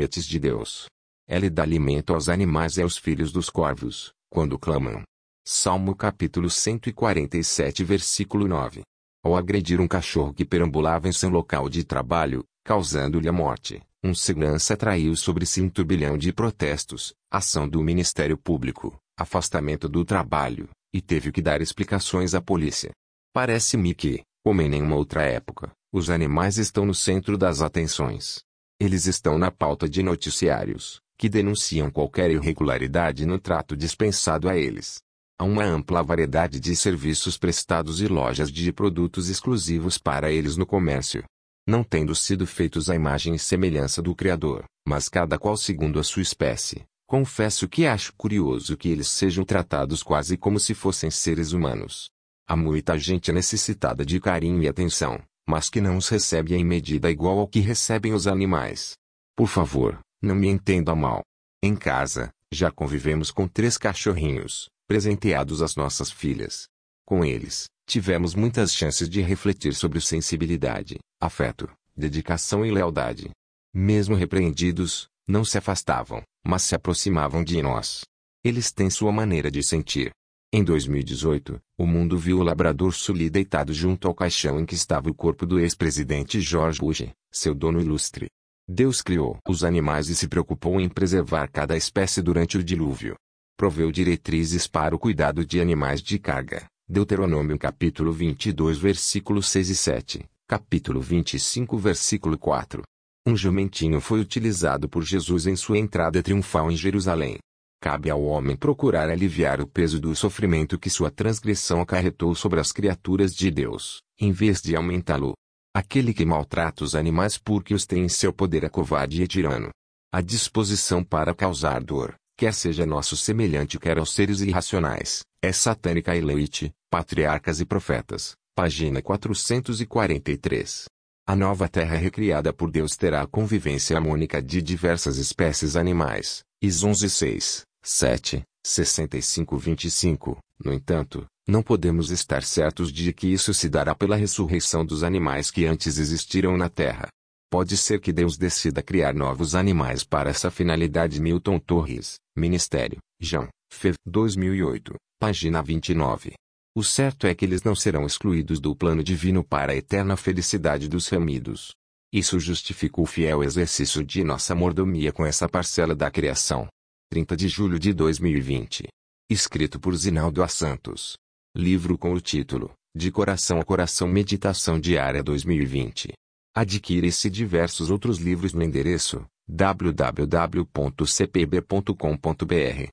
intérpretes de Deus. Ele dá alimento aos animais e aos filhos dos corvos, quando clamam. Salmo capítulo 147 versículo 9. Ao agredir um cachorro que perambulava em seu local de trabalho, causando-lhe a morte, um segurança atraiu sobre si um turbilhão de protestos, ação do Ministério Público, afastamento do trabalho, e teve que dar explicações à polícia. Parece-me que, como em nenhuma outra época, os animais estão no centro das atenções. Eles estão na pauta de noticiários, que denunciam qualquer irregularidade no trato dispensado a eles. Há uma ampla variedade de serviços prestados e lojas de produtos exclusivos para eles no comércio. Não tendo sido feitos à imagem e semelhança do Criador, mas cada qual segundo a sua espécie, confesso que acho curioso que eles sejam tratados quase como se fossem seres humanos. Há muita gente necessitada de carinho e atenção, mas que não os recebe em medida igual ao que recebem os animais. Por favor, não me entenda mal. Em casa, já convivemos com três cachorrinhos, presenteados às nossas filhas. Com eles, tivemos muitas chances de refletir sobre sensibilidade, afeto, dedicação e lealdade. Mesmo repreendidos, não se afastavam, mas se aproximavam de nós. Eles têm sua maneira de sentir. Em 2018, o mundo viu o labrador Sully deitado junto ao caixão em que estava o corpo do ex-presidente George Bush, seu dono ilustre. Deus criou os animais e se preocupou em preservar cada espécie durante o dilúvio. Proveu diretrizes para o cuidado de animais de carga. Deuteronômio capítulo 22 versículos 6 e 7, capítulo 25 versículo 4. Um jumentinho foi utilizado por Jesus em sua entrada triunfal em Jerusalém. Cabe ao homem procurar aliviar o peso do sofrimento que sua transgressão acarretou sobre as criaturas de Deus, em vez de aumentá-lo. Aquele que maltrata os animais porque os tem em seu poder é covarde e tirano. A disposição para causar dor, quer seja nosso semelhante quer aos seres irracionais, é satânica e leite, Patriarcas e Profetas, página 443. A nova terra recriada por Deus terá a convivência harmônica de diversas espécies animais, Is 11 6, 7, 65 25. No entanto, não podemos estar certos de que isso se dará pela ressurreição dos animais que antes existiram na Terra. Pode ser que Deus decida criar novos animais para essa finalidade. Milton Torres, Ministério, Jean, Fev. 2008, página 29. O certo é que eles não serão excluídos do plano divino para a eterna felicidade dos remidos. Isso justifica o fiel exercício de nossa mordomia com essa parcela da criação. 30 de julho de 2020. Escrito por Zinaldo A. Santos. Livro com o título De Coração a Coração Meditação Diária 2020. Adquira esse diversos outros livros no endereço www.cpb.com.br